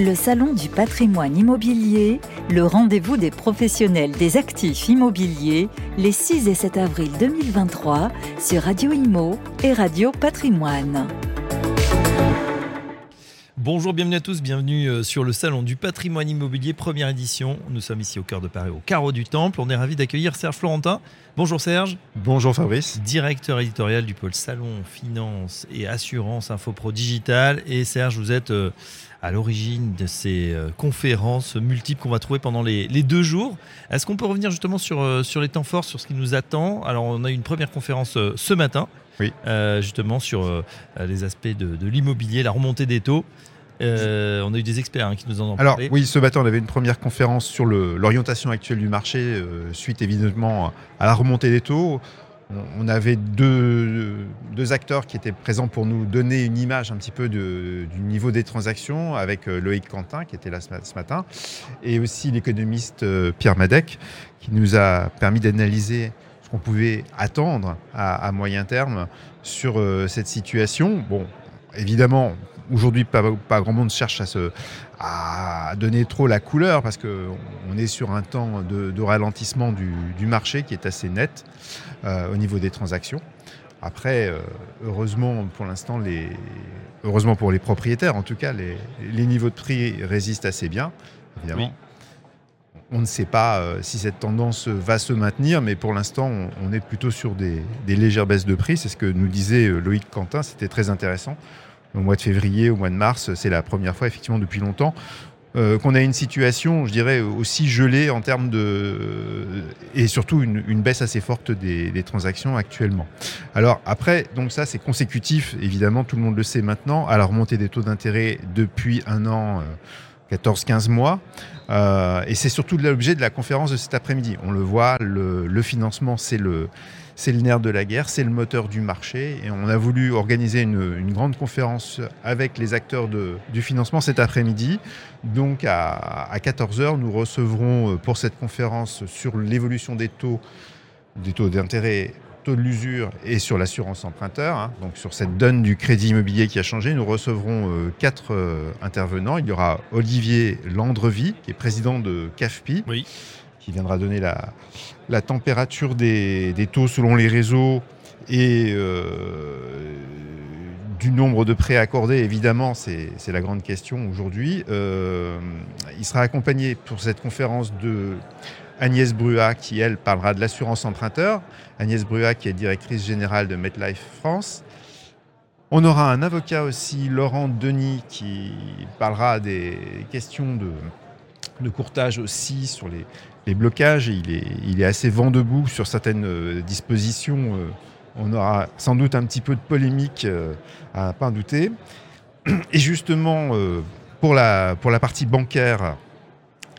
Le Salon du patrimoine immobilier, le rendez-vous des professionnels des actifs immobiliers, les 6 et 7 avril 2023 sur Radio Imo et Radio Patrimoine. Bonjour, bienvenue à tous, bienvenue euh, sur le Salon du patrimoine immobilier, première édition. Nous sommes ici au cœur de Paris, au carreau du Temple. On est ravi d'accueillir Serge Florentin. Bonjour Serge. Bonjour Fabrice. Directeur éditorial du pôle Salon, Finance et Assurance Infopro Digital. Et Serge, vous êtes euh, à l'origine de ces euh, conférences multiples qu'on va trouver pendant les, deux jours. Est-ce qu'on peut revenir justement sur, sur les temps forts, sur ce qui nous attend? Alors, on a eu une première conférence ce matin. Oui. justement sur les aspects de, de l'immobilier, la remontée des taux. Euh, on a eu des experts hein, qui nous en ont parlé. Alors oui, ce matin, on avait une première conférence sur l'orientation actuelle du marché, euh, suite évidemment à la remontée des taux. On avait deux, acteurs qui étaient présents pour nous donner une image un petit peu du niveau des transactions, avec euh, Loïc Quentin qui était là ce, matin, et aussi l'économiste Pierre Madec qui nous a permis d'analyser ce qu'on pouvait attendre à, à, moyen terme sur cette situation. Bon, évidemment, Aujourd'hui, pas, grand monde cherche à, donner trop la couleur parce qu'on est sur un temps de, ralentissement du, marché qui est assez net euh, au niveau des transactions. Après, euh, heureusement pour l'instant, les... heureusement pour les propriétaires, en tout cas, les, niveaux de prix résistent assez bien, évidemment. On ne sait pas euh, si cette tendance va se maintenir, mais pour l'instant, on, est plutôt sur des, légères baisses de prix. C'est ce que nous disait Loïc Quentin, c'était très intéressant au mois de février, au mois de mars. C'est la première fois, effectivement, depuis longtemps, euh, qu'on a une situation, je dirais, aussi gelée en termes de. et surtout une, baisse assez forte des, transactions actuellement. Alors, après, donc ça, c'est consécutif, évidemment, tout le monde le sait maintenant, à la remontée des taux d'intérêt depuis un an. 14-15 euh, mois. Euh, et c'est surtout l'objet de la conférence de cet après-midi. On le voit, le financement, c'est le, nerf de la guerre, c'est le moteur du marché. Et on a voulu organiser une, grande conférence avec les acteurs du financement cet après-midi. Donc à, 14h, nous recevrons euh, pour cette conférence sur l'évolution des taux, des taux d'intérêt taux de l'usure et sur l'assurance emprunteur, hein. donc sur cette donne du crédit immobilier qui a changé, nous recevrons euh, quatre euh, intervenants. Il y aura Olivier Landrevie, qui est président de CAFPI, oui qui viendra donner la, la température des, taux selon les réseaux et euh, du nombre de prêts accordés, évidemment, c'est la grande question aujourd'hui. Il sera accompagné pour cette conférence de Agnès Brua, qui, elle, parlera de l'assurance emprunteur. Agnès Brua, qui est directrice générale de MetLife France. On aura un avocat aussi, Laurent Denis, qui parlera des questions de, courtage aussi sur les, blocages. Il est, il est assez vent debout sur certaines euh, dispositions. Euh, on aura sans doute un petit peu de polémique euh, à pas en douter. Et justement, pour la, pour la partie bancaire,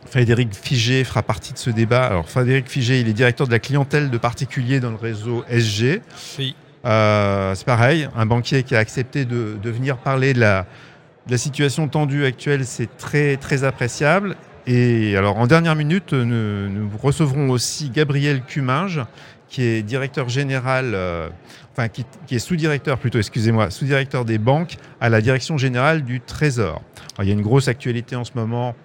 Frédéric Figé fera partie de ce débat. Alors, Frédéric Figé, il est directeur de la clientèle de particuliers dans le réseau SG. Oui. c'est pareil, un banquier qui a accepté de, de venir parler de la, de la situation tendue actuelle, c'est très, très appréciable. Et alors, en dernière minute, nous, recevrons aussi Gabriel Cuminge, qui est directeur général, euh, enfin, qui, est sous-directeur plutôt, excusez-moi, sous-directeur des banques à la direction générale du Trésor. il y a une grosse actualité en ce moment.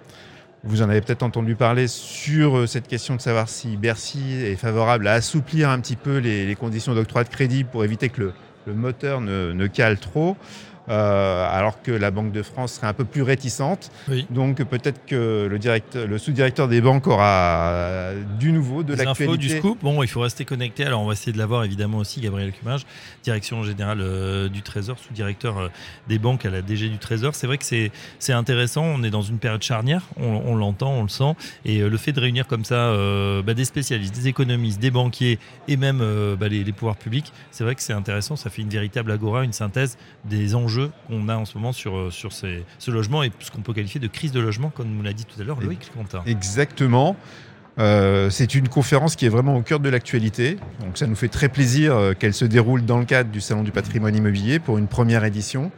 Vous en avez peut-être entendu parler sur euh, cette question de savoir si Bercy est favorable à assouplir un petit peu les, conditions d'octroi de crédit pour éviter que le, moteur ne, ne, cale trop. Euh, alors que la Banque de France serait un peu plus réticente. Donc peut-être que le, directeur, le sous-directeur des banques aura du nouveau, de l'actualité. du scoop. Bon, il faut rester connecté. Alors on va essayer de l'avoir évidemment aussi, Gabriel Cumage, direction générale euh, du Trésor, sous-directeur euh, des banques à la DG du Trésor. C'est vrai que c'est intéressant. On est dans une période charnière. On, l'entend, on le sent. Et le fait de réunir comme ça bah, des spécialistes, des économistes, des banquiers et même bah, les, les pouvoirs publics, c'est vrai que c'est intéressant. Ça fait une véritable agora, une synthèse des enjeux qu'on a en ce moment sur, euh, ce logement et ce qu'on peut qualifier de crise de logement, comme nous l'a dit tout à l'heure Loïc Quentin. Exactement. Euh, c'est une conférence qui est vraiment au cœur de l'actualité. Donc ça nous fait très plaisir euh, qu'elle se déroule dans le cadre du Salon du patrimoine immobilier pour une première édition.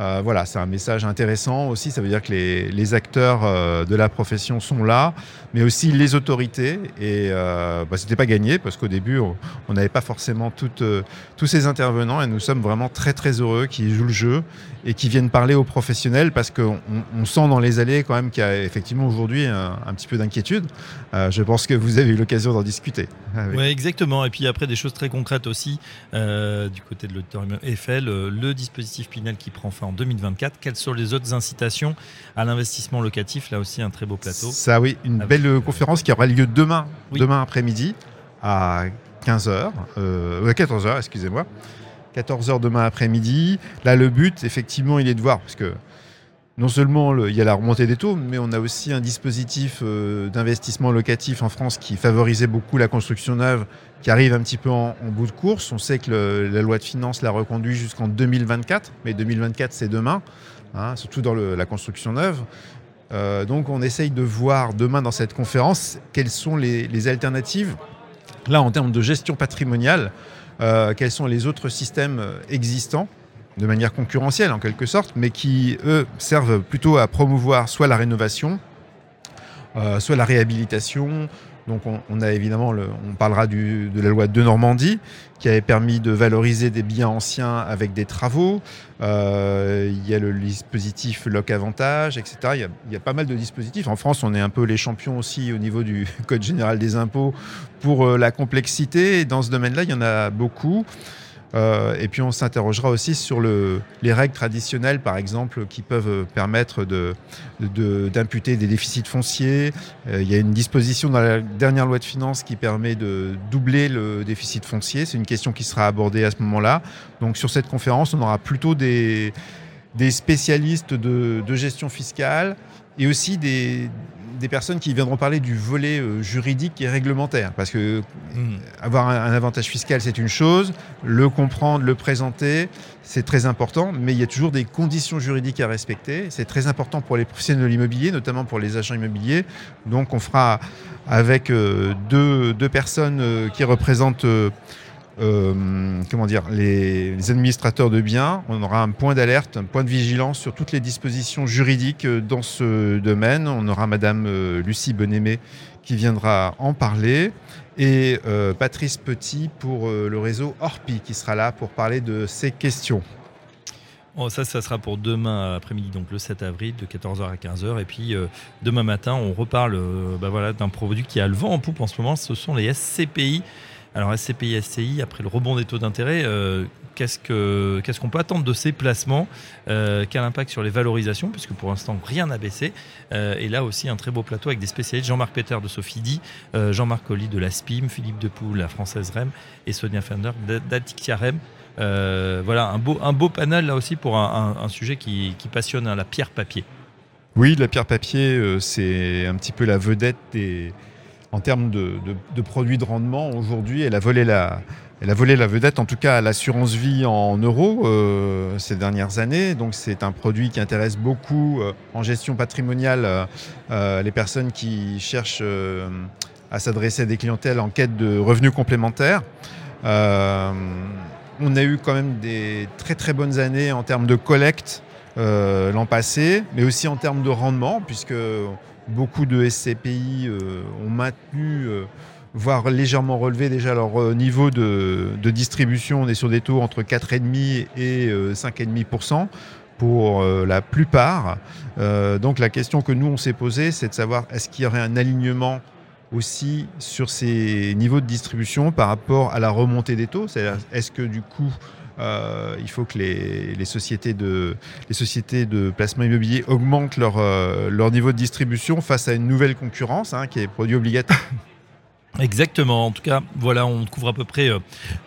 Euh, voilà, c'est un message intéressant aussi. Ça veut dire que les, acteurs euh, de la profession sont là, mais aussi les autorités. Et euh, bah, c'était pas gagné parce qu'au début, on n'avait pas forcément tous ces intervenants. Et nous sommes vraiment très très heureux qu'ils jouent le jeu et qui viennent parler aux professionnels parce qu'on on sent dans les allées quand même qu'il y a effectivement aujourd'hui un, petit peu d'inquiétude. je pense que vous avez eu l'occasion d'en discuter. Oui, exactement. Et puis après, des choses très concrètes aussi du côté de l'auditorium Eiffel, le dispositif Pinel qui prend fin en 2024. Quelles sont les autres incitations à l'investissement locatif? Là aussi, un très beau plateau. Ça, oui, une belle euh, conférence qui aura lieu demain, demain après-midi à 15h, euh, 14h, excusez-moi. 14h demain après-midi. Là, le but, effectivement, il est de voir, parce que non seulement il y a la remontée des taux, mais on a aussi un dispositif euh, d'investissement locatif en France qui favorisait beaucoup la construction neuve, qui arrive un petit peu en, bout de course. On sait que la loi de finances l'a reconduit jusqu'en 2024, mais 2024 c'est demain, hein, surtout dans la construction neuve. Euh, donc on essaye de voir demain dans cette conférence quelles sont les, alternatives, là en termes de gestion patrimoniale, euh, quels sont les autres systèmes existants de manière concurrentielle en quelque sorte, mais qui, eux, servent plutôt à promouvoir soit la rénovation, euh, soit la réhabilitation. Donc on, a évidemment, on parlera de la loi de Normandie, qui avait permis de valoriser des biens anciens avec des travaux. Euh, il y a le dispositif Loc Avantage, etc. Il y, a, il y, a, pas mal de dispositifs. En France, on est un peu les champions aussi au niveau du Code général des impôts pour euh, la complexité. Et dans ce domaine-là, il y en a beaucoup. Euh, et puis on s'interrogera aussi sur le, les règles traditionnelles, par exemple, qui peuvent permettre d'imputer de, des déficits fonciers. Euh, il y a une disposition dans la dernière loi de finances qui permet de doubler le déficit foncier. C'est une question qui sera abordée à ce moment-là. Donc sur cette conférence, on aura plutôt des, spécialistes de gestion fiscale et aussi des, des personnes qui viendront parler du volet euh, juridique et réglementaire. Parce que hmm. avoir un, avantage fiscal, c'est une chose, le comprendre, le présenter, c'est très important, mais il y a toujours des conditions juridiques à respecter. C'est très important pour les professionnels de l'immobilier, notamment pour les agents immobiliers. Donc on fera avec euh, deux, deux, personnes euh, qui représentent euh, comment dire, les, administrateurs de biens. On aura un point d'alerte, un point de vigilance sur toutes les dispositions juridiques euh, dans ce domaine. On aura Madame euh, Lucie Bonémé qui viendra en parler et Patrice Petit pour le réseau Orpi qui sera là pour parler de ces questions. Oh, ça, ça sera pour demain après-midi, donc le 7 avril, de 14h à 15h. Et puis demain matin, on reparle bah voilà, d'un produit qui a le vent en poupe en ce moment. Ce sont les SCPI. Alors SCPI, SCI, après le rebond des taux d'intérêt, euh, qu'est-ce qu'on peut attendre de ces placements euh, Quel impact sur les valorisations Puisque pour l'instant, rien n'a baissé. Euh, et là aussi, un très beau plateau avec des spécialistes. Jean-Marc Peter de Sophidi, Jean-Marc Colli de la SPIM, Philippe Depoule, la Française REM, et Sonia Fender d'Atikia REM. voilà, un beau, un beau panel là aussi pour un, sujet qui, passionne hein, la pierre papier. Oui, la pierre papier, c'est un petit peu la vedette des en termes de, produits de rendement, aujourd'hui, elle a volé la, vedette, en tout cas à l'assurance vie en euros euh, ces dernières années. Donc c'est un produit qui intéresse beaucoup euh, en gestion patrimoniale euh, les personnes qui cherchent à s'adresser à des clientèles en quête de revenus complémentaires. on a eu quand même des très très bonnes années en termes de collecte l'an passé, mais aussi en termes de rendement, puisque Beaucoup de SCPI euh, ont maintenu, euh, voire légèrement relevé déjà leur euh, niveau de, distribution. On est sur des taux entre 4,5% et 5,5% pour la plupart. donc la question que nous, on s'est posée, c'est de savoir est-ce qu'il y aurait un alignement aussi sur ces niveaux de distribution par rapport à la remontée des taux? Est-ce que du coup, euh, il faut que les, sociétés de, les sociétés de placement immobilier augmentent leur, euh, leur niveau de distribution face à une nouvelle concurrence hein, qui est produit obligatoire. Exactement. En tout cas, voilà, on couvre à peu près euh,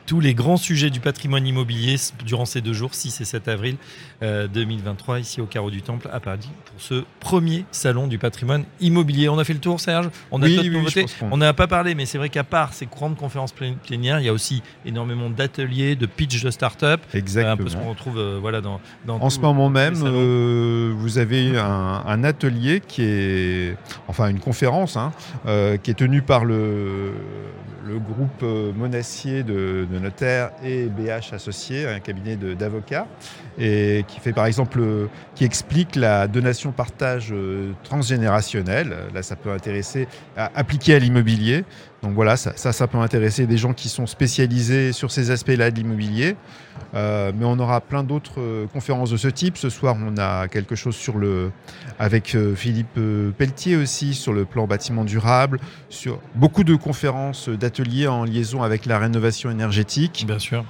tous les grands sujets du patrimoine immobilier durant ces deux jours, 6 et 7 avril 2023, ici au Carreau du Temple à Paris, pour ce premier salon du patrimoine immobilier. On a fait le tour, Serge? On a oui, On n'a pas parlé, mais c'est vrai qu'à part ces grandes conférences plénières, il y a aussi énormément d'ateliers, de pitch de start-up. Exactement. un peu ce qu'on retrouve euh, voilà, dans, En ce moment même, euh, vous avez un, atelier qui est, enfin une conférence, hein, qui est tenue par le le groupe euh, Monassier de, de, notaires et BH Associés, un cabinet d'avocats, et qui fait par exemple, qui explique la donation-partage euh, transgénérationnelle. Là, ça peut intéresser, à, appliquer à l'immobilier. Donc voilà, ça, ça, ça, peut intéresser des gens qui sont spécialisés sur ces aspects-là de l'immobilier. Euh, mais on aura plein d'autres euh, conférences de ce type. Ce soir, on a quelque chose sur le, avec euh, Philippe Pelletier aussi sur le plan bâtiment durable, sur beaucoup de conférences, d'ateliers en liaison avec la rénovation énergétique. Bien sûr.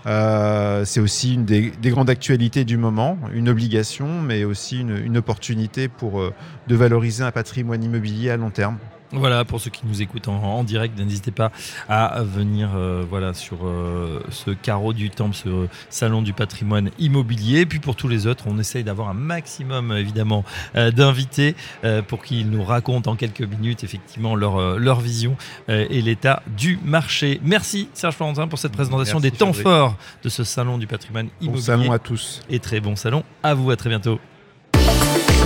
C'est aussi une des, des, grandes actualités du moment, une obligation, mais aussi une, une opportunité pour de valoriser un patrimoine immobilier à long terme. Voilà, pour ceux qui nous écoutent en, en direct, n'hésitez pas à venir euh, voilà, sur euh, ce carreau du temple, ce salon du patrimoine immobilier. Puis pour tous les autres, on essaye d'avoir un maximum évidemment euh, d'invités pour qu'ils nous racontent en quelques minutes effectivement leur, leur vision et l'état du marché. Merci Serge Florentin pour cette présentation Merci, des temps forts de ce salon du patrimoine immobilier. Bon salon à tous. Et très bon salon à vous, à très bientôt.